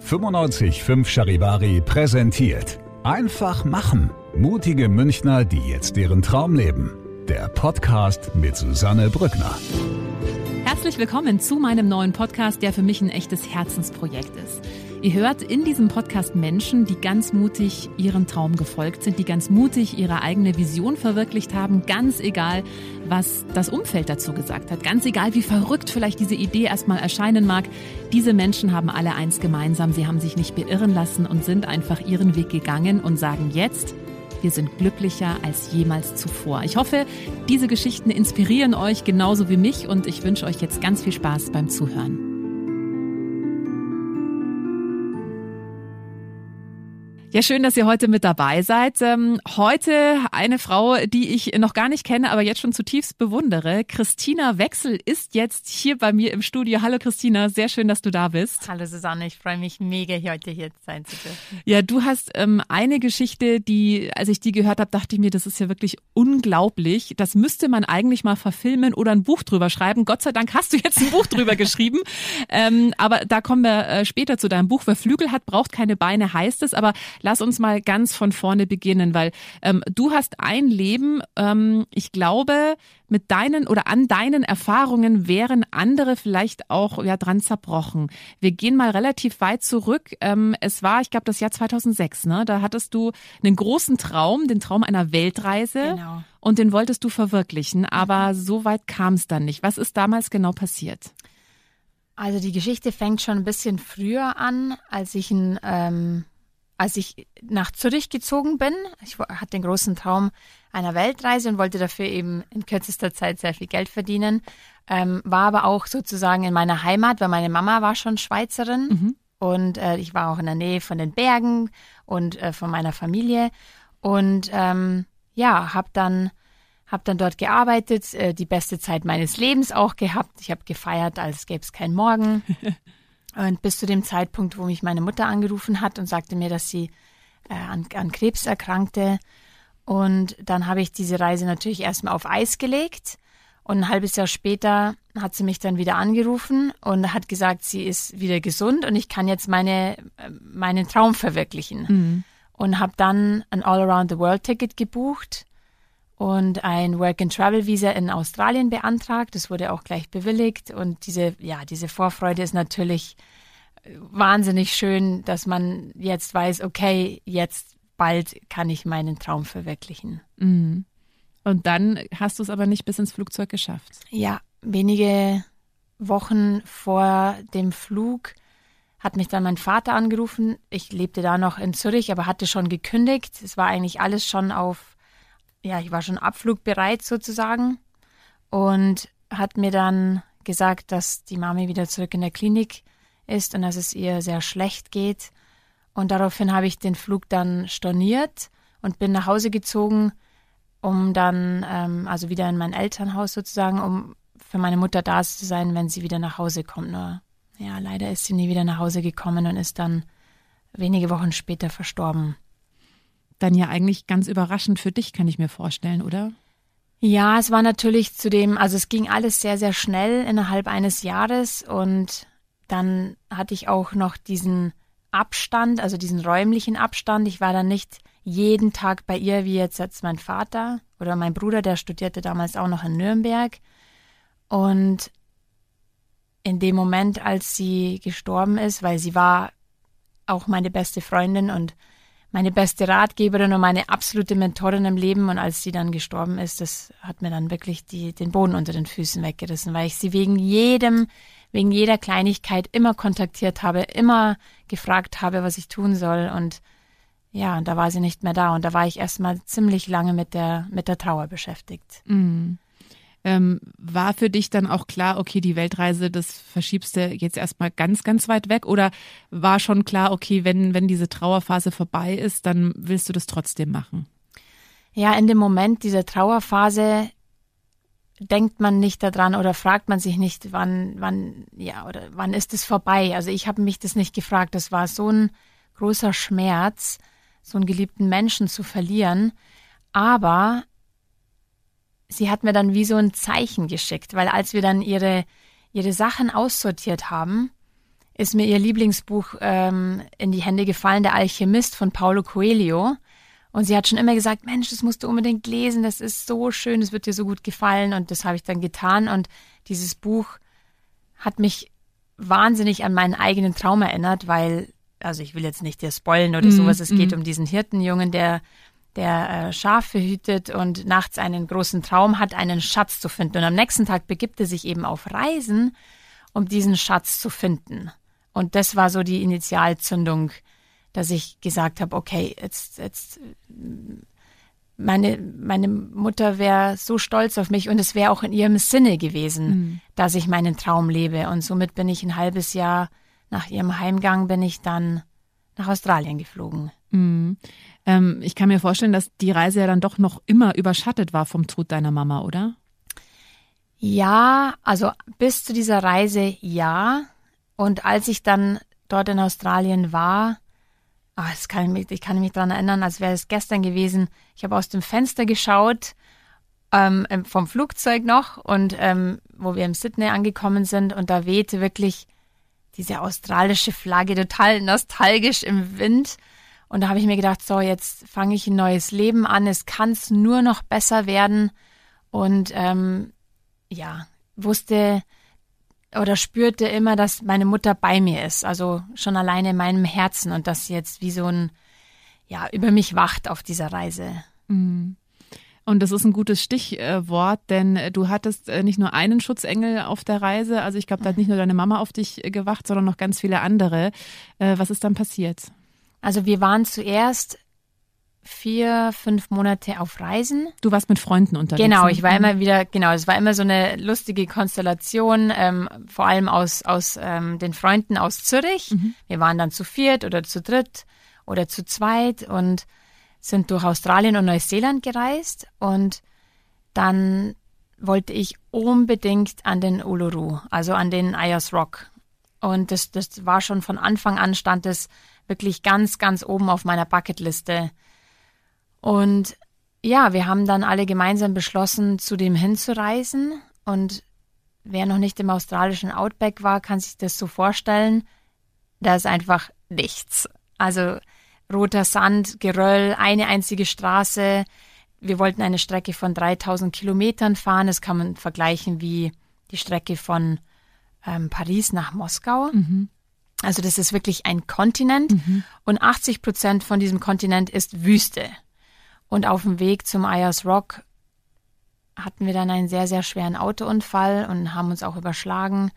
95.5 Charivari präsentiert Einfach machen. Mutige Münchner, die jetzt deren Traum leben. Der Podcast mit Susanne Brückner. Herzlich willkommen zu meinem neuen Podcast, der für mich ein echtes Herzensprojekt ist. Ihr hört in diesem Podcast Menschen, die ganz mutig ihren Traum gefolgt sind, die ganz mutig ihre eigene Vision verwirklicht haben, ganz egal, was das Umfeld dazu gesagt hat, ganz egal, wie verrückt vielleicht diese Idee erstmal erscheinen mag. Diese Menschen haben alle eins gemeinsam, sie haben sich nicht beirren lassen und sind einfach ihren Weg gegangen und sagen jetzt, wir sind glücklicher als jemals zuvor. Ich hoffe, diese Geschichten inspirieren euch genauso wie mich und ich wünsche euch jetzt ganz viel Spaß beim Zuhören. Ja, schön, dass ihr heute mit dabei seid. Ähm, heute eine Frau, die ich noch gar nicht kenne, aber jetzt schon zutiefst bewundere. Christina Wechsel ist jetzt hier bei mir im Studio. Hallo Christina, sehr schön, dass du da bist. Hallo Susanne, ich freue mich mega, heute hier sein zu dürfen. Ja, du hast ähm, eine Geschichte, die, als ich die gehört habe, dachte ich mir, das ist ja wirklich unglaublich. Das müsste man eigentlich mal verfilmen oder ein Buch drüber schreiben. Gott sei Dank hast du jetzt ein Buch drüber geschrieben. Ähm, aber da kommen wir äh, später zu deinem Buch. Wer Flügel hat, braucht keine Beine, heißt es. Aber lass uns mal ganz von vorne beginnen, weil ähm, du hast ein Leben, ähm, ich glaube, mit deinen oder an deinen Erfahrungen wären andere vielleicht auch ja dran zerbrochen. Wir gehen mal relativ weit zurück. Ähm, es war, ich glaube, das Jahr 2006. Ne? Da hattest du einen großen Traum, den Traum einer Weltreise. Genau. Und den wolltest du verwirklichen, aber so weit kam es dann nicht. Was ist damals genau passiert? Also die Geschichte fängt schon ein bisschen früher an, als ich ein ähm, als ich nach Zürich gezogen bin, ich hatte den großen Traum einer Weltreise und wollte dafür eben in kürzester Zeit sehr viel Geld verdienen, ähm, war aber auch sozusagen in meiner Heimat, weil meine Mama war schon Schweizerin Mhm. und äh, ich war auch in der Nähe von den Bergen und äh, von meiner Familie und ähm, ja, habe dann hab dann dort gearbeitet, äh, die beste Zeit meines Lebens auch gehabt. Ich habe gefeiert, als gäbe es keinen Morgen. Und bis zu dem Zeitpunkt, wo mich meine Mutter angerufen hat und sagte mir, dass sie äh, an, an Krebs erkrankte. Und dann habe ich diese Reise natürlich erstmal auf Eis gelegt. Und ein halbes Jahr später hat sie mich dann wieder angerufen und hat gesagt, sie ist wieder gesund und ich kann jetzt meine, äh, meinen Traum verwirklichen. Und habe dann ein All-Around-the-World-Ticket gebucht und ein Work-and-Travel-Visa in Australien beantragt. Das wurde auch gleich bewilligt. Und diese, ja, diese Vorfreude ist natürlich wahnsinnig schön, dass man jetzt weiß, okay, jetzt bald kann ich meinen Traum verwirklichen. Mhm. Und dann hast du es aber nicht bis ins Flugzeug geschafft. Ja, wenige Wochen vor dem Flug hat mich dann mein Vater angerufen. Ich lebte da noch in Zürich, aber hatte schon gekündigt. Es war eigentlich alles schon auf, ja, ich war schon abflugbereit sozusagen und hat mir dann gesagt, dass die Mami wieder zurück in der Klinik ist und dass es ihr sehr schlecht geht. Und daraufhin habe ich den Flug dann storniert und bin nach Hause gezogen, um dann, ähm, also wieder in mein Elternhaus sozusagen, um für meine Mutter da zu sein, wenn sie wieder nach Hause kommt. Nur, ja, leider ist sie nie wieder nach Hause gekommen und ist dann wenige Wochen später verstorben. Dann ja eigentlich ganz überraschend für dich, kann ich mir vorstellen, oder? Ja, es war natürlich zudem, also es ging alles sehr, sehr schnell innerhalb eines Jahres und dann hatte ich auch noch diesen Abstand, also diesen räumlichen Abstand. Ich war dann nicht jeden Tag bei ihr, wie jetzt, jetzt mein Vater oder mein Bruder, der studierte damals auch noch in Nürnberg. Und in dem Moment, als sie gestorben ist, weil sie war auch meine beste Freundin und meine beste Ratgeberin und meine absolute Mentorin im Leben. Und als sie dann gestorben ist, das hat mir dann wirklich die, den Boden unter den Füßen weggerissen, weil ich sie wegen jedem, wegen jeder Kleinigkeit immer kontaktiert habe, immer gefragt habe, was ich tun soll. Und ja, und da war sie nicht mehr da. Und da war ich erstmal ziemlich lange mit der, mit der Trauer beschäftigt. Mhm. Ähm, war für dich dann auch klar, okay, die Weltreise, das verschiebst du jetzt erstmal ganz, ganz weit weg? Oder war schon klar, okay, wenn, wenn diese Trauerphase vorbei ist, dann willst du das trotzdem machen? Ja, in dem Moment dieser Trauerphase denkt man nicht daran oder fragt man sich nicht, wann, wann, ja, oder wann ist es vorbei? Also ich habe mich das nicht gefragt. Das war so ein großer Schmerz, so einen geliebten Menschen zu verlieren. Aber sie hat mir dann wie so ein Zeichen geschickt, weil als wir dann ihre, ihre Sachen aussortiert haben, ist mir ihr Lieblingsbuch ähm, in die Hände gefallen, Der Alchemist von Paulo Coelho. Und sie hat schon immer gesagt, Mensch, das musst du unbedingt lesen, das ist so schön, das wird dir so gut gefallen. Und das habe ich dann getan. Und dieses Buch hat mich wahnsinnig an meinen eigenen Traum erinnert, weil, also ich will jetzt nicht dir spoilen oder mm, sowas, es geht um diesen Hirtenjungen, der der äh, Schafe hütet und nachts einen großen Traum hat, einen Schatz zu finden. Und am nächsten Tag begibt er sich eben auf Reisen, um diesen Schatz zu finden. Und das war so die Initialzündung dass ich gesagt habe, okay, jetzt, jetzt meine, meine Mutter wäre so stolz auf mich und es wäre auch in ihrem Sinne gewesen, mhm. dass ich meinen Traum lebe. Und somit bin ich ein halbes Jahr nach ihrem Heimgang bin ich dann nach Australien geflogen. Mhm. Ähm, ich kann mir vorstellen, dass die Reise ja dann doch noch immer überschattet war vom Tod deiner Mama, oder? Ja, also bis zu dieser Reise ja. Und als ich dann dort in Australien war, Oh, das kann ich, mich, ich kann mich daran erinnern, als wäre es gestern gewesen. Ich habe aus dem Fenster geschaut, ähm, vom Flugzeug noch, und ähm, wo wir im Sydney angekommen sind, und da wehte wirklich diese australische Flagge total nostalgisch im Wind. Und da habe ich mir gedacht, so, jetzt fange ich ein neues Leben an, es kann es nur noch besser werden. Und ähm, ja, wusste, oder spürte immer, dass meine Mutter bei mir ist, also schon alleine in meinem Herzen und dass sie jetzt wie so ein, ja, über mich wacht auf dieser Reise. Mhm. Und das ist ein gutes Stichwort, denn du hattest äh, nicht nur einen Schutzengel auf der Reise, also ich glaube, da hat nicht nur deine Mama auf dich gewacht, sondern noch ganz viele andere. Äh, was ist dann passiert? Also wir waren zuerst vier, fünf Monate auf Reisen. Du warst mit Freunden unterwegs. Genau, ne? ich war immer wieder, genau, es war immer so eine lustige Konstellation, ähm, vor allem aus, aus ähm, den Freunden aus Zürich. Mhm. Wir waren dann zu viert oder zu dritt oder zu zweit und sind durch Australien und Neuseeland gereist und dann wollte ich unbedingt an den Uluru, also an den Ayers Rock. Und das, das war schon von Anfang an stand es wirklich ganz, ganz oben auf meiner Bucketliste. Und ja, wir haben dann alle gemeinsam beschlossen, zu dem hinzureisen. Und wer noch nicht im australischen Outback war, kann sich das so vorstellen. Da ist einfach nichts. Also roter Sand, Geröll, eine einzige Straße. Wir wollten eine Strecke von 3000 Kilometern fahren. Das kann man vergleichen wie die Strecke von ähm, Paris nach Moskau. Mhm. Also das ist wirklich ein Kontinent mhm. und 80 Prozent von diesem Kontinent ist Wüste. Und auf dem Weg zum Ayers Rock hatten wir dann einen sehr, sehr schweren Autounfall und haben uns auch überschlagen.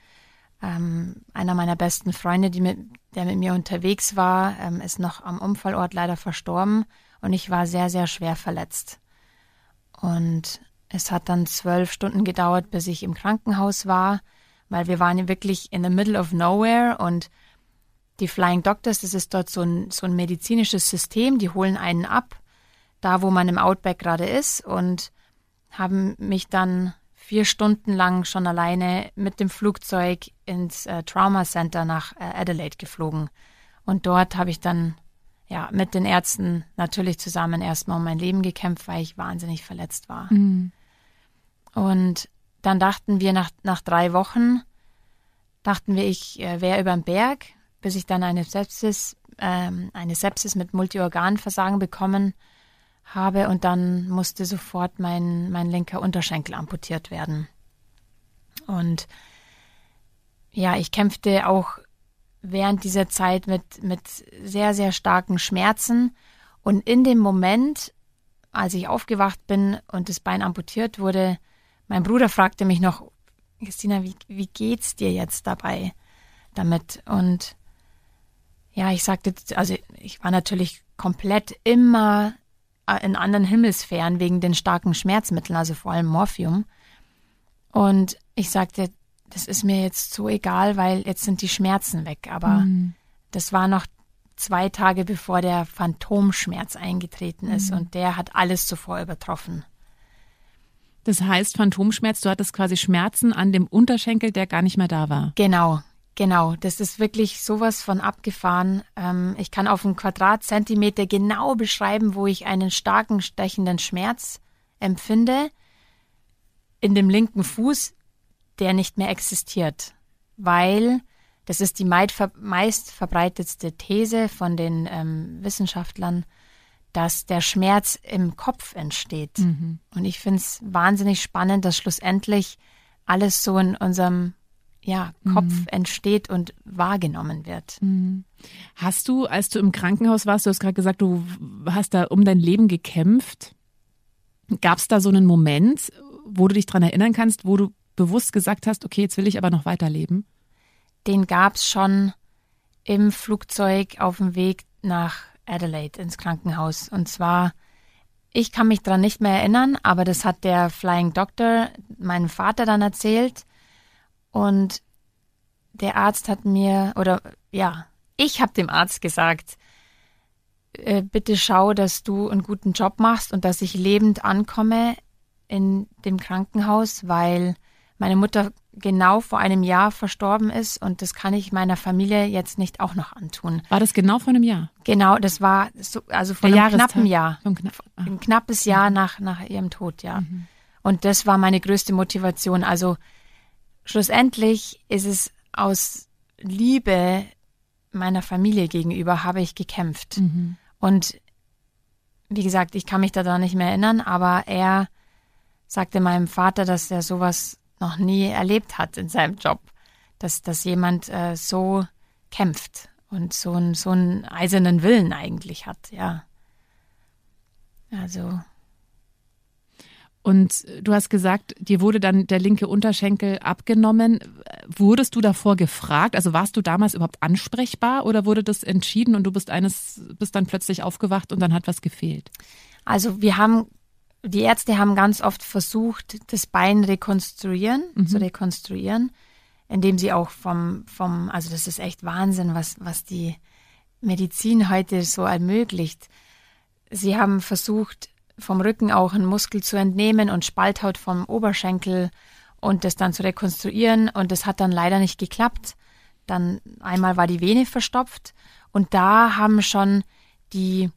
Ähm, einer meiner besten Freunde, mit, der mit mir unterwegs war, ähm, ist noch am Unfallort leider verstorben und ich war sehr, sehr schwer verletzt. Und es hat dann zwölf Stunden gedauert, bis ich im Krankenhaus war, weil wir waren wirklich in the middle of nowhere und die Flying Doctors, das ist dort so ein, so ein medizinisches System, die holen einen ab da, wo man im Outback gerade ist und haben mich dann vier Stunden lang schon alleine mit dem Flugzeug ins äh, Trauma Center nach äh, Adelaide geflogen. Und dort habe ich dann ja mit den Ärzten natürlich zusammen erstmal um mein Leben gekämpft, weil ich wahnsinnig verletzt war. Mhm. Und dann dachten wir nach, nach drei Wochen, dachten wir, ich äh, wäre über den Berg, bis ich dann eine Sepsis, ähm, eine Sepsis mit Multiorganversagen bekommen habe und dann musste sofort mein, mein linker Unterschenkel amputiert werden. Und ja, ich kämpfte auch während dieser Zeit mit, mit sehr, sehr starken Schmerzen. Und in dem Moment, als ich aufgewacht bin und das Bein amputiert wurde, mein Bruder fragte mich noch, Christina, wie, wie geht's dir jetzt dabei damit? Und ja, ich sagte, also ich war natürlich komplett immer in anderen Himmelsphären wegen den starken Schmerzmitteln, also vor allem Morphium. Und ich sagte, das ist mir jetzt so egal, weil jetzt sind die Schmerzen weg. Aber Mhm. das war noch zwei Tage bevor der Phantomschmerz eingetreten ist und der hat alles zuvor übertroffen. Das heißt, Phantomschmerz, du hattest quasi Schmerzen an dem Unterschenkel, der gar nicht mehr da war. Genau, genau. Das ist wirklich sowas von abgefahren. Ähm, ich kann auf einen Quadratzentimeter genau beschreiben, wo ich einen starken, stechenden Schmerz empfinde in dem linken Fuß, der nicht mehr existiert. Weil, das ist die meist meist verbreitetste These von den ähm, Wissenschaftlern, dass der Schmerz im Kopf entsteht. Und ich finde es wahnsinnig spannend, dass schlussendlich alles so in unserem ja, Kopf entsteht und wahrgenommen wird. Hast du, als du im Krankenhaus warst, du hast gerade gesagt, du hast da um dein Leben gekämpft. Gab es da so einen Moment, wo du dich dran erinnern kannst, wo du bewusst gesagt hast, okay, jetzt will ich aber noch weiterleben? Den gab es schon im Flugzeug auf dem Weg nach Adelaide ins Krankenhaus. Und zwar, ich kann mich dran nicht mehr erinnern, aber das hat der Flying Doctor meinem Vater dann erzählt. Und der Arzt hat mir, oder ja, ich habe dem Arzt gesagt, äh, bitte schau, dass du einen guten Job machst und dass ich lebend ankomme in dem Krankenhaus, weil meine Mutter genau vor einem Jahr verstorben ist und das kann ich meiner Familie jetzt nicht auch noch antun. War das genau vor einem Jahr? Genau, das war so, also vor Der einem knappen Jahr. vom Kna ah. Ein knappes Jahr nach, nach ihrem Tod, ja. Und das war meine größte Motivation. Also schlussendlich ist es aus Liebe meiner Familie gegenüber habe ich gekämpft. Und wie gesagt, ich kann mich daran nicht mehr erinnern, aber er sagte meinem Vater, dass er sowas noch nie erlebt hat in seinem Job, dass, dass jemand äh, so kämpft und so, ein, so einen eisernen Willen eigentlich hat, ja. Also, Und du hast gesagt, dir wurde dann der linke Unterschenkel abgenommen. Wurdest du davor gefragt? Also warst du damals überhaupt ansprechbar oder wurde das entschieden und du bist eines, bist dann plötzlich aufgewacht und dann hat was gefehlt? also wir haben, die Ärzte haben ganz oft versucht, das Bein rekonstruieren, zu rekonstruieren, indem sie auch vom, vom, also das ist echt Wahnsinn, was, was die Medizin heute so ermöglicht. Sie haben versucht, vom Rücken auch einen Muskel zu entnehmen und Spalthaut vom Oberschenkel und das dann zu rekonstruieren. Und das hat dann leider nicht geklappt. Dann einmal war die Vene verstopft und da haben schon die,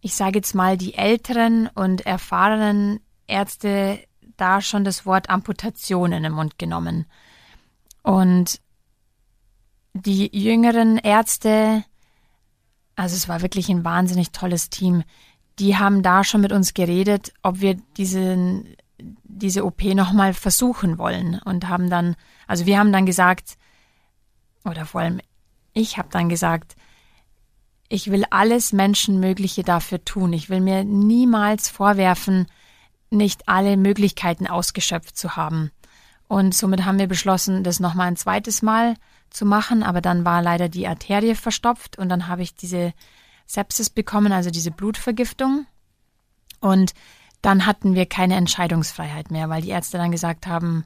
ich sage jetzt mal, die älteren und erfahrenen Ärzte da schon das Wort Amputation in den Mund genommen. Und die jüngeren Ärzte, also es war wirklich ein wahnsinnig tolles Team, die haben da schon mit uns geredet, ob wir diesen, diese OP nochmal versuchen wollen und haben dann, also wir haben dann gesagt, oder vor allem ich habe dann gesagt, ich will alles Menschenmögliche dafür tun. Ich will mir niemals vorwerfen, nicht alle Möglichkeiten ausgeschöpft zu haben. Und somit haben wir beschlossen, das nochmal ein zweites Mal zu machen, aber dann war leider die Arterie verstopft und dann habe ich diese Sepsis bekommen, also diese Blutvergiftung. Und dann hatten wir keine Entscheidungsfreiheit mehr, weil die Ärzte dann gesagt haben,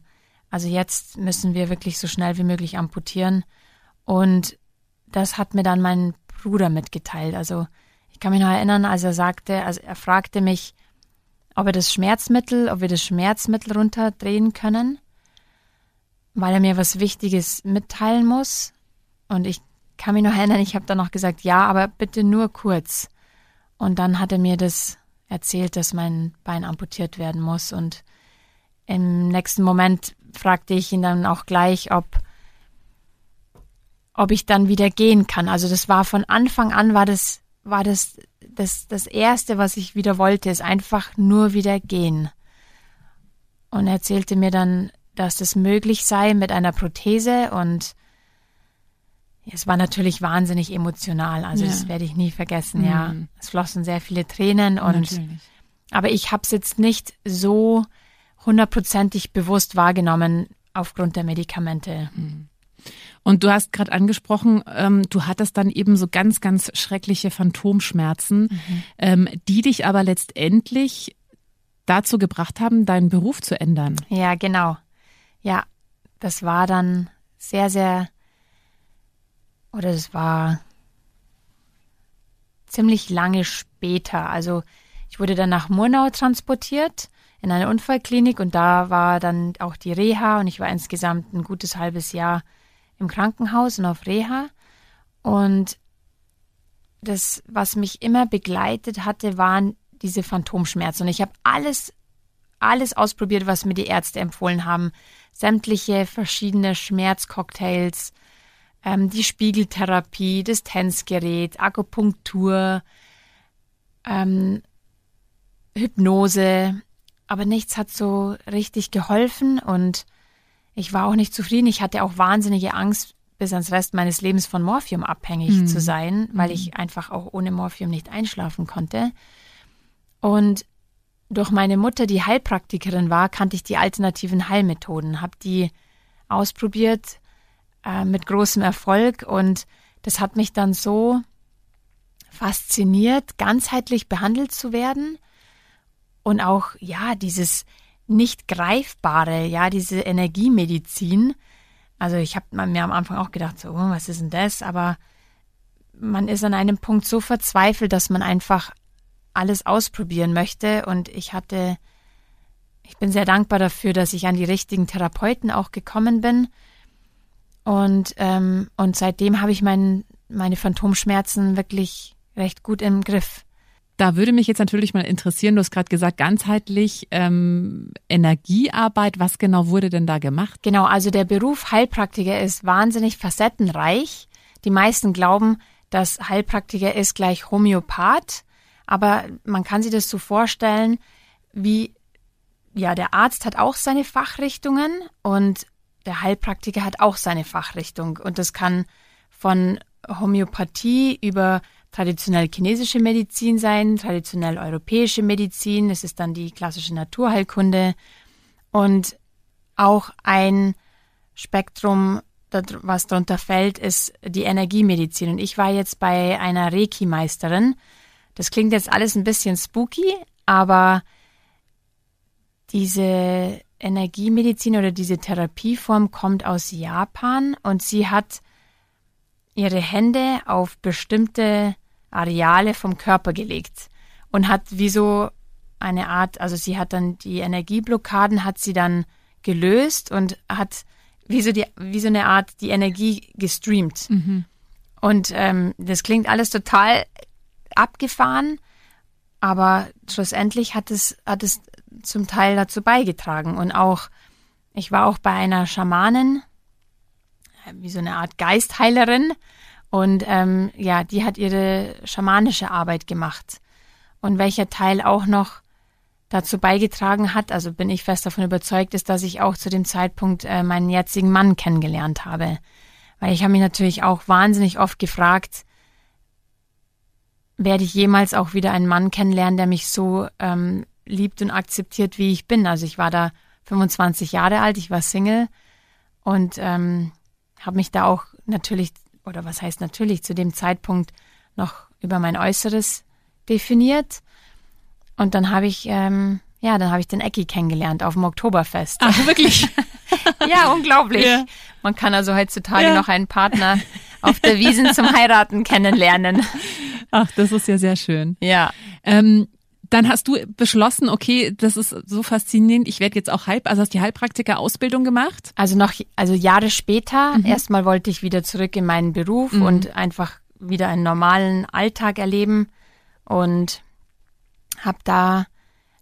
also jetzt müssen wir wirklich so schnell wie möglich amputieren. Und das hat mir dann mein Bruder mitgeteilt. Also ich kann mich noch erinnern, als er sagte, also er fragte mich, ob er das Schmerzmittel, ob wir das Schmerzmittel runterdrehen können, weil er mir was Wichtiges mitteilen muss. Und ich kann mich noch erinnern, ich habe dann noch gesagt, ja, aber bitte nur kurz. Und dann hat er mir das erzählt, dass mein Bein amputiert werden muss. Und im nächsten Moment fragte ich ihn dann auch gleich, ob, ob ich dann wieder gehen kann. Also das war von Anfang an war das, war das, das, das erste, was ich wieder wollte, ist einfach nur wieder gehen. Und er erzählte mir dann, dass das möglich sei mit einer Prothese und es war natürlich wahnsinnig emotional, also Ja. das werde ich nie vergessen, ja. Mhm. Es flossen sehr viele Tränen und Natürlich. aber ich habe es jetzt nicht so hundertprozentig bewusst wahrgenommen aufgrund der Medikamente. Und du hast gerade angesprochen, ähm, du hattest dann eben so ganz, ganz schreckliche Phantomschmerzen, ähm, die dich aber letztendlich dazu gebracht haben, deinen Beruf zu ändern. Ja, genau. ja, das war dann sehr, sehr, oder es war ziemlich lange später. Also ich wurde dann nach Murnau transportiert in eine Unfallklinik und da war dann auch die Reha und ich war insgesamt ein gutes halbes Jahr im Krankenhaus und auf Reha. Und das, was mich immer begleitet hatte, waren diese Phantomschmerzen. Und ich habe alles, alles ausprobiert, was mir die Ärzte empfohlen haben. Sämtliche verschiedene Schmerzcocktails, ähm, die Spiegeltherapie, das Tänzgerät, Akupunktur, ähm, Hypnose, aber nichts hat so richtig geholfen und ich war auch nicht zufrieden. Ich hatte auch wahnsinnige Angst, bis ans Rest meines Lebens von Morphium abhängig mhm. zu sein, weil mhm. ich einfach auch ohne Morphium nicht einschlafen konnte. Und durch meine Mutter, die Heilpraktikerin war, kannte ich die alternativen Heilmethoden, habe die ausprobiert äh, mit großem Erfolg und das hat mich dann so fasziniert, ganzheitlich behandelt zu werden und auch, ja, dieses nicht greifbare, ja, diese Energiemedizin. Also ich habe mir am Anfang auch gedacht, so, oh, was ist denn das? Aber man ist an einem Punkt so verzweifelt, dass man einfach alles ausprobieren möchte. Und ich hatte, ich bin sehr dankbar dafür, dass ich an die richtigen Therapeuten auch gekommen bin. Und, ähm, und seitdem habe ich mein, meine Phantomschmerzen wirklich recht gut im Griff. Da würde mich jetzt natürlich mal interessieren, du hast gerade gesagt, ganzheitlich ähm, Energiearbeit. Was genau wurde denn da gemacht? Genau, also der Beruf Heilpraktiker ist wahnsinnig facettenreich. Die meisten glauben, dass Heilpraktiker ist gleich Homöopath, aber man kann sich das so vorstellen, wie ja, der Arzt hat auch seine Fachrichtungen und der Heilpraktiker hat auch seine Fachrichtung und das kann von Homöopathie über traditionell chinesische Medizin sein, traditionell europäische Medizin, es ist dann die klassische Naturheilkunde und auch ein Spektrum, was darunter fällt, ist die Energiemedizin. Und ich war jetzt bei einer Reiki-Meisterin. Das klingt jetzt alles ein bisschen spooky, aber diese Energiemedizin oder diese Therapieform kommt aus Japan und sie hat ihre Hände auf bestimmte Areale vom Körper gelegt und hat wie so eine Art, also sie hat dann die Energieblockaden hat sie dann gelöst und hat wie so, die, wie so eine Art die Energie gestreamt. Mhm. Und ähm, das klingt alles total abgefahren, aber schlussendlich hat es, hat es zum Teil dazu beigetragen. Und auch, ich war auch bei einer Schamanin, wie so eine Art Geistheilerin. Und ähm, ja, die hat ihre schamanische Arbeit gemacht. Und welcher Teil auch noch dazu beigetragen hat, also bin ich fest davon überzeugt, ist, dass ich auch zu dem Zeitpunkt äh, meinen jetzigen Mann kennengelernt habe. Weil ich habe mich natürlich auch wahnsinnig oft gefragt, werde ich jemals auch wieder einen Mann kennenlernen, der mich so ähm, liebt und akzeptiert, wie ich bin. Also ich war da 25 Jahre alt, ich war Single und ähm, habe mich da auch natürlich, oder was heißt natürlich, zu dem Zeitpunkt noch über mein Äußeres definiert. Und dann habe ich, ähm, ja, dann habe ich den Ecki kennengelernt auf dem Oktoberfest. Ach, wirklich? ja, unglaublich. Ja. Man kann also heutzutage ja. noch einen Partner auf der Wiesen zum Heiraten kennenlernen. Ach, das ist ja sehr schön. Ja. Ähm, dann hast du beschlossen, okay, das ist so faszinierend, ich werde jetzt auch Halb, also hast die Heilpraktiker-Ausbildung gemacht? Also noch, also Jahre später, mhm. erstmal wollte ich wieder zurück in meinen Beruf mhm. und einfach wieder einen normalen Alltag erleben und habe da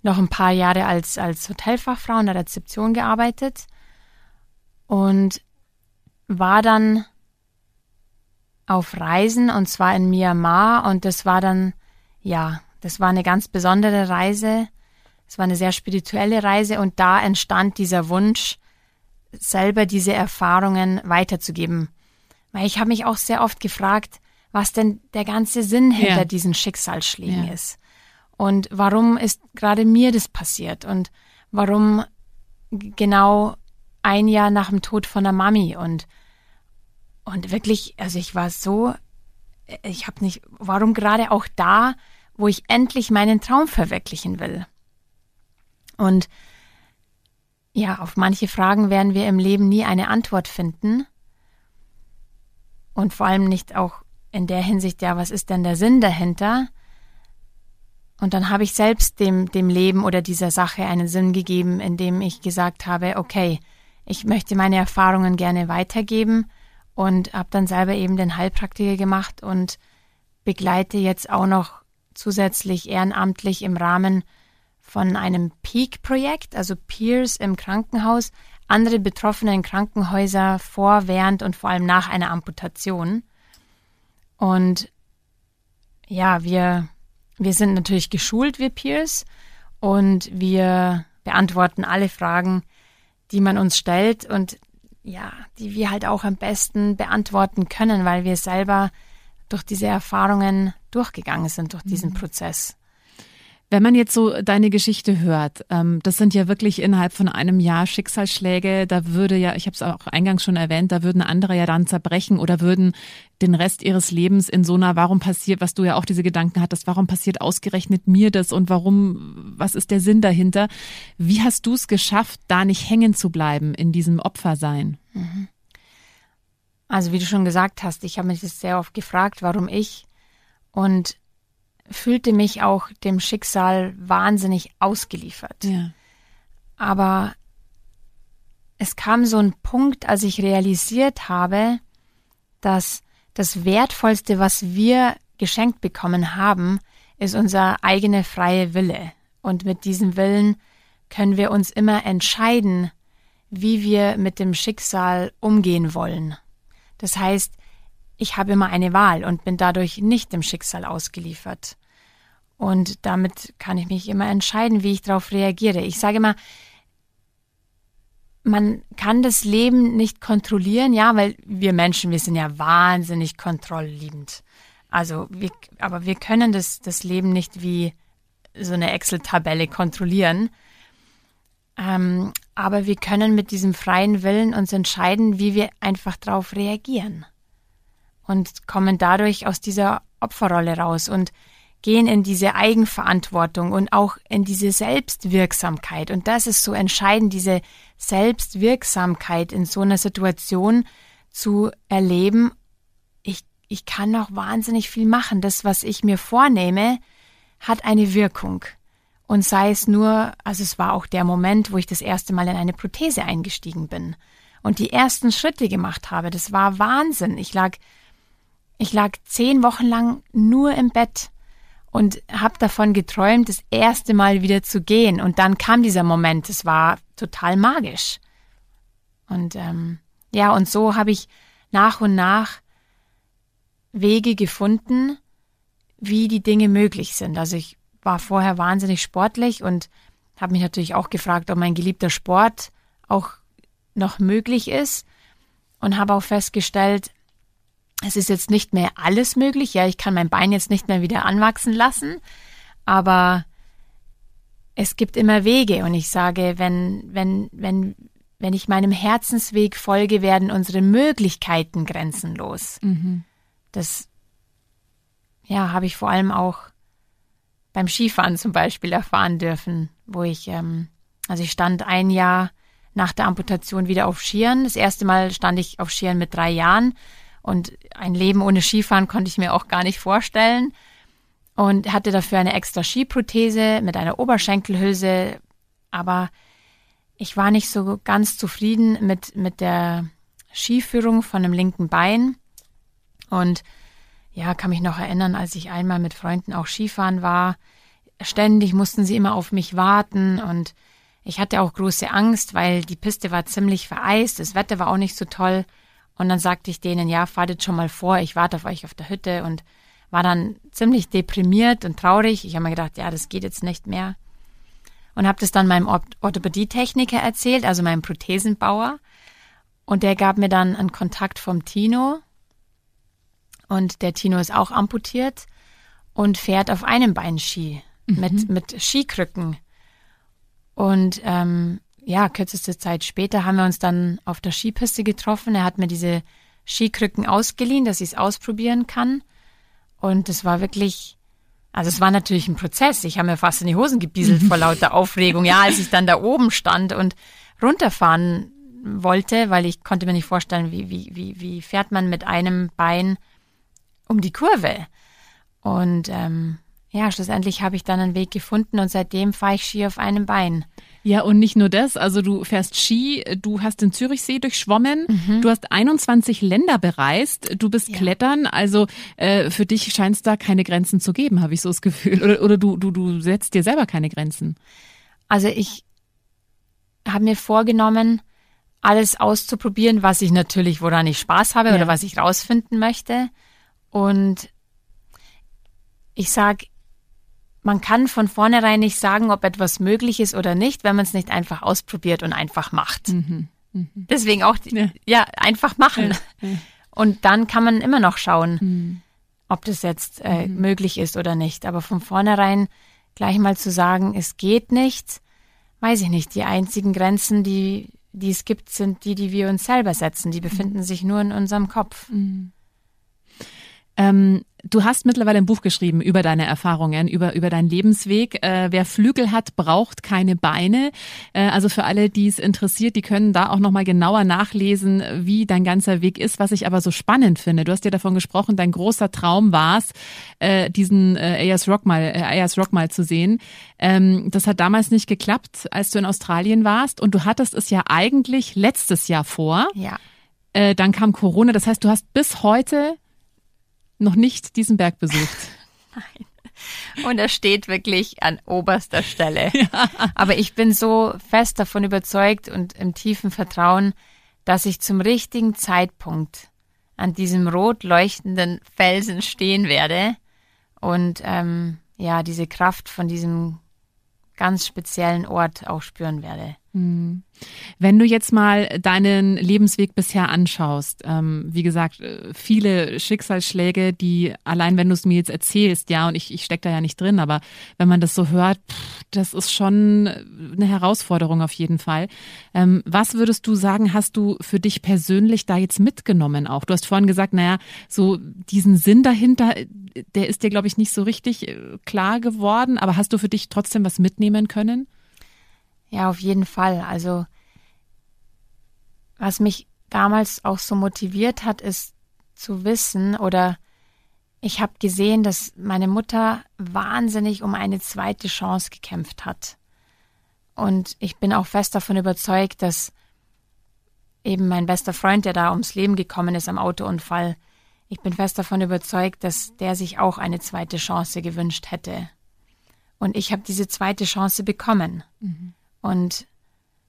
noch ein paar Jahre als, als Hotelfachfrau in der Rezeption gearbeitet und war dann auf Reisen und zwar in Myanmar und das war dann, ja, das war eine ganz besondere Reise. Es war eine sehr spirituelle Reise und da entstand dieser Wunsch, selber diese Erfahrungen weiterzugeben. Weil ich habe mich auch sehr oft gefragt, was denn der ganze Sinn hinter ja. diesen Schicksalsschlägen ja. ist. Und warum ist gerade mir das passiert? Und warum genau ein Jahr nach dem Tod von der Mami? Und, und wirklich, also ich war so, ich habe nicht, warum gerade auch da wo ich endlich meinen Traum verwirklichen will. Und Ja, auf manche Fragen werden wir im Leben nie eine Antwort finden. Und vor allem nicht auch in der Hinsicht, ja, was ist denn der Sinn dahinter? Und dann habe ich selbst dem, dem Leben oder dieser Sache einen Sinn gegeben, indem ich gesagt habe, okay, ich möchte meine Erfahrungen gerne weitergeben und habe dann selber eben den Heilpraktiker gemacht und begleite jetzt auch noch zusätzlich ehrenamtlich im Rahmen von einem Peak-Projekt, also Peers im Krankenhaus, andere Betroffene in Krankenhäuser vor, während und vor allem nach einer Amputation. Und ja, wir, wir sind natürlich geschult, wir Peers, und wir beantworten alle Fragen, die man uns stellt und ja, die wir halt auch am besten beantworten können, weil wir selber durch diese Erfahrungen durchgegangen sind, durch diesen mhm. Prozess. Wenn man jetzt so deine Geschichte hört, ähm, das sind ja wirklich innerhalb von einem Jahr Schicksalsschläge, da würde ja, ich habe es auch eingangs schon erwähnt, da würden andere ja dann zerbrechen oder würden den Rest ihres Lebens in so einer, warum passiert, was du ja auch diese Gedanken hattest, warum passiert ausgerechnet mir das und warum, was ist der Sinn dahinter? Wie hast du es geschafft, da nicht hängen zu bleiben in diesem Opfersein? Mhm. Also wie du schon gesagt hast, ich habe mich das sehr oft gefragt, warum ich und fühlte mich auch dem Schicksal wahnsinnig ausgeliefert. Ja. Aber es kam so ein Punkt, als ich realisiert habe, dass das Wertvollste, was wir geschenkt bekommen haben, ist unser eigener freie Wille. Und mit diesem Willen können wir uns immer entscheiden, wie wir mit dem Schicksal umgehen wollen. Das heißt, ich habe immer eine Wahl und bin dadurch nicht dem Schicksal ausgeliefert. Und damit kann ich mich immer entscheiden, wie ich darauf reagiere. Ich sage immer, man kann das Leben nicht kontrollieren, ja, weil wir Menschen, wir sind ja wahnsinnig kontrollliebend. Also, wir, aber wir können das, das Leben nicht wie so eine Excel-Tabelle kontrollieren. Ähm, aber wir können mit diesem freien Willen uns entscheiden, wie wir einfach darauf reagieren. Und kommen dadurch aus dieser Opferrolle raus und gehen in diese Eigenverantwortung und auch in diese Selbstwirksamkeit. Und das ist so entscheidend, diese Selbstwirksamkeit in so einer Situation zu erleben. Ich, ich kann noch wahnsinnig viel machen. Das, was ich mir vornehme, hat eine Wirkung. Und sei es nur, also es war auch der Moment, wo ich das erste Mal in eine Prothese eingestiegen bin und die ersten Schritte gemacht habe. Das war Wahnsinn. Ich lag, ich lag zehn Wochen lang nur im Bett und habe davon geträumt, das erste Mal wieder zu gehen. Und dann kam dieser Moment. Es war total magisch. Und ähm, ja, und so habe ich nach und nach Wege gefunden, wie die Dinge möglich sind. Also ich war vorher wahnsinnig sportlich und habe mich natürlich auch gefragt, ob mein geliebter Sport auch noch möglich ist und habe auch festgestellt, es ist jetzt nicht mehr alles möglich. Ja, ich kann mein Bein jetzt nicht mehr wieder anwachsen lassen, aber es gibt immer Wege und ich sage, wenn, wenn, wenn, wenn ich meinem Herzensweg folge, werden unsere Möglichkeiten grenzenlos. Mhm. Das, ja, habe ich vor allem auch beim Skifahren zum Beispiel erfahren dürfen, wo ich, ähm, also ich stand ein Jahr nach der Amputation wieder auf Skiern. Das erste Mal stand ich auf Skiern mit drei Jahren und ein Leben ohne Skifahren konnte ich mir auch gar nicht vorstellen. Und hatte dafür eine extra Skiprothese mit einer Oberschenkelhülse. Aber ich war nicht so ganz zufrieden mit, mit der Skiführung von dem linken Bein. Und ja, kann mich noch erinnern, als ich einmal mit Freunden auch Skifahren war. Ständig mussten sie immer auf mich warten und ich hatte auch große Angst, weil die Piste war ziemlich vereist, das Wetter war auch nicht so toll. Und dann sagte ich denen, ja, fahrt jetzt schon mal vor, ich warte auf euch auf der Hütte und war dann ziemlich deprimiert und traurig. Ich habe mir gedacht, ja, das geht jetzt nicht mehr. Und habe das dann meinem Orthopädietechniker erzählt, also meinem Prothesenbauer. Und der gab mir dann einen Kontakt vom Tino, und der Tino ist auch amputiert und fährt auf einem Bein Ski mhm. mit, mit Skikrücken. Und ähm, ja, kürzeste Zeit später haben wir uns dann auf der Skipiste getroffen. Er hat mir diese Skikrücken ausgeliehen, dass ich es ausprobieren kann. Und es war wirklich, also es war natürlich ein Prozess. Ich habe mir fast in die Hosen gebieselt vor lauter Aufregung. Ja, als ich dann da oben stand und runterfahren wollte, weil ich konnte mir nicht vorstellen, wie, wie, wie, wie fährt man mit einem Bein um die Kurve. Und ähm, ja, schlussendlich habe ich dann einen Weg gefunden und seitdem fahre ich Ski auf einem Bein. Ja, und nicht nur das, also du fährst Ski, du hast den Zürichsee durchschwommen, mhm. du hast 21 Länder bereist, du bist ja. Klettern, also äh, für dich scheint es da keine Grenzen zu geben, habe ich so das Gefühl. Oder, oder du, du, du setzt dir selber keine Grenzen. Also ich habe mir vorgenommen, alles auszuprobieren, was ich natürlich, woran ich Spaß habe ja. oder was ich rausfinden möchte. Und ich sage, man kann von vornherein nicht sagen, ob etwas möglich ist oder nicht, wenn man es nicht einfach ausprobiert und einfach macht. Mhm. Mhm. Deswegen auch, ja. ja einfach machen. Ja. Ja. Und dann kann man immer noch schauen, mhm. ob das jetzt äh, mhm. möglich ist oder nicht. Aber von vornherein gleich mal zu sagen, es geht nicht, weiß ich nicht. Die einzigen Grenzen, die, die es gibt, sind die, die wir uns selber setzen. Die befinden mhm. sich nur in unserem Kopf. Mhm. Ähm, du hast mittlerweile ein Buch geschrieben über deine Erfahrungen, über, über deinen Lebensweg. Äh, wer Flügel hat, braucht keine Beine. Äh, also für alle, die es interessiert, die können da auch nochmal genauer nachlesen, wie dein ganzer Weg ist. Was ich aber so spannend finde, du hast ja davon gesprochen, dein großer Traum war es, äh, diesen äh, Ayers Rock mal, äh, Ayers Rock mal zu sehen. Ähm, das hat damals nicht geklappt, als du in Australien warst. Und du hattest es ja eigentlich letztes Jahr vor. Ja. Äh, dann kam Corona. Das heißt, du hast bis heute noch nicht diesen Berg besucht. Nein. Und er steht wirklich an oberster Stelle. Ja. Aber ich bin so fest davon überzeugt und im tiefen Vertrauen, dass ich zum richtigen Zeitpunkt an diesem rot leuchtenden Felsen stehen werde und ähm, ja, diese Kraft von diesem ganz speziellen Ort auch spüren werde. Hm. Wenn du jetzt mal deinen Lebensweg bisher anschaust, ähm, wie gesagt, äh, viele Schicksalsschläge, die allein wenn du es mir jetzt erzählst, ja, und ich, ich stecke da ja nicht drin, aber wenn man das so hört, pff, das ist schon eine Herausforderung auf jeden Fall. Ähm, was würdest du sagen, hast du für dich persönlich da jetzt mitgenommen auch? Du hast vorhin gesagt, naja, so diesen Sinn dahinter, der ist dir, glaube ich, nicht so richtig äh, klar geworden, aber hast du für dich trotzdem was mitnehmen können? Ja, auf jeden Fall. Also, was mich damals auch so motiviert hat, ist zu wissen oder ich habe gesehen, dass meine Mutter wahnsinnig um eine zweite Chance gekämpft hat. Und ich bin auch fest davon überzeugt, dass eben mein bester Freund, der da ums Leben gekommen ist am Autounfall, ich bin fest davon überzeugt, dass der sich auch eine zweite Chance gewünscht hätte. Und ich habe diese zweite Chance bekommen. Mhm. Und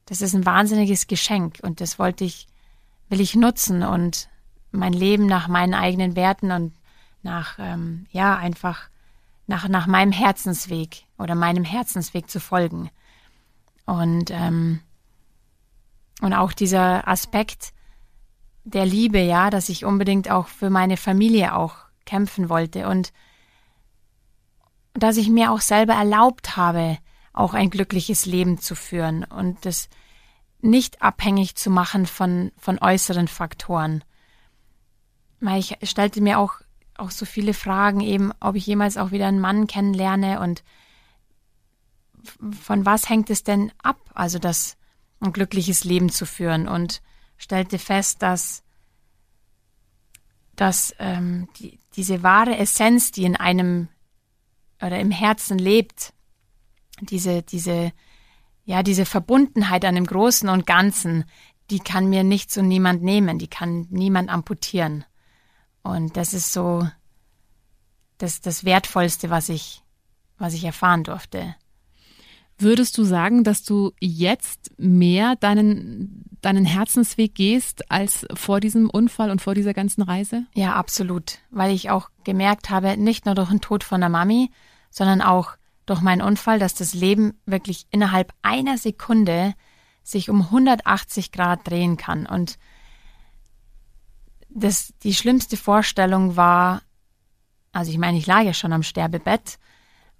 das ist ein wahnsinniges Geschenk und das wollte ich, will ich nutzen und mein Leben nach meinen eigenen Werten und nach, ähm, ja, einfach nach, nach meinem Herzensweg oder meinem Herzensweg zu folgen. Und, ähm, und auch dieser Aspekt der Liebe, ja, dass ich unbedingt auch für meine Familie auch kämpfen wollte und dass ich mir auch selber erlaubt habe, auch ein glückliches Leben zu führen und das nicht abhängig zu machen von, von äußeren Faktoren. Weil ich stellte mir auch, auch so viele Fragen, eben, ob ich jemals auch wieder einen Mann kennenlerne und von was hängt es denn ab, also das ein glückliches Leben zu führen und stellte fest, dass, dass ähm, die, diese wahre Essenz, die in einem oder im Herzen lebt, diese, diese, ja, diese Verbundenheit an dem Großen und Ganzen, die kann mir nichts und niemand nehmen, die kann niemand amputieren. Und das ist so das, das Wertvollste, was ich, was ich erfahren durfte. Würdest du sagen, dass du jetzt mehr deinen, deinen Herzensweg gehst als vor diesem Unfall und vor dieser ganzen Reise? Ja, absolut. Weil ich auch gemerkt habe, nicht nur durch den Tod von der Mami, sondern auch durch meinen Unfall, dass das Leben wirklich innerhalb einer Sekunde sich um 180 Grad drehen kann. Und das, die schlimmste Vorstellung war, also ich meine, ich lag ja schon am Sterbebett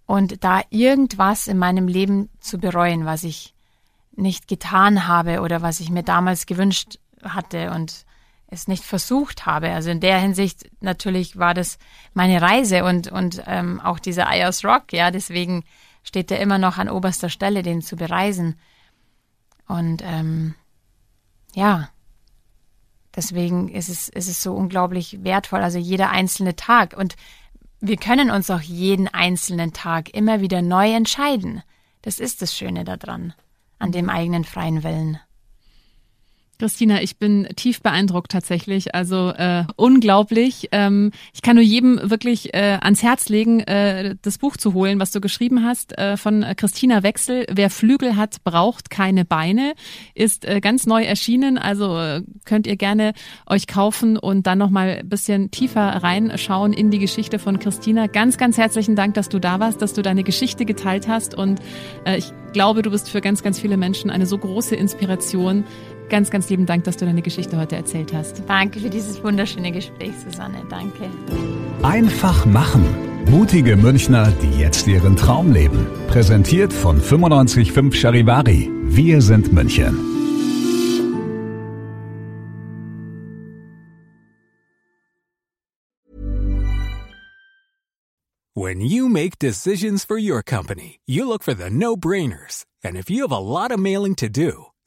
und da irgendwas in meinem Leben zu bereuen, was ich nicht getan habe oder was ich mir damals gewünscht hatte und es nicht versucht habe. Also in der Hinsicht natürlich war das meine Reise und, und ähm, auch dieser Ayers Rock, ja, deswegen steht er immer noch an oberster Stelle, den zu bereisen. Und ähm, ja, deswegen ist es, ist es so unglaublich wertvoll, also jeder einzelne Tag. Und wir können uns auch jeden einzelnen Tag immer wieder neu entscheiden. Das ist das Schöne daran, an dem eigenen freien Willen. Christina, ich bin tief beeindruckt tatsächlich. Also äh, unglaublich. Ähm, ich kann nur jedem wirklich äh, ans Herz legen, äh, das Buch zu holen, was du geschrieben hast, äh, von Christina Wechsel. Wer Flügel hat, braucht keine Beine. Ist äh, ganz neu erschienen. Also äh, könnt ihr gerne euch kaufen und dann nochmal ein bisschen tiefer reinschauen in die Geschichte von Christina. Ganz, ganz herzlichen Dank, dass du da warst, dass du deine Geschichte geteilt hast. Und äh, ich glaube, du bist für ganz, ganz viele Menschen eine so große Inspiration, Ganz, ganz lieben Dank, dass du deine Geschichte heute erzählt hast. Danke für dieses wunderschöne Gespräch, Susanne. Danke. Einfach machen. Mutige Münchner, die jetzt ihren Traum leben. Präsentiert von 955 Charivari. Wir sind München. When you make decisions for your company, you look for the no-brainers. And if you have a lot of mailing to do,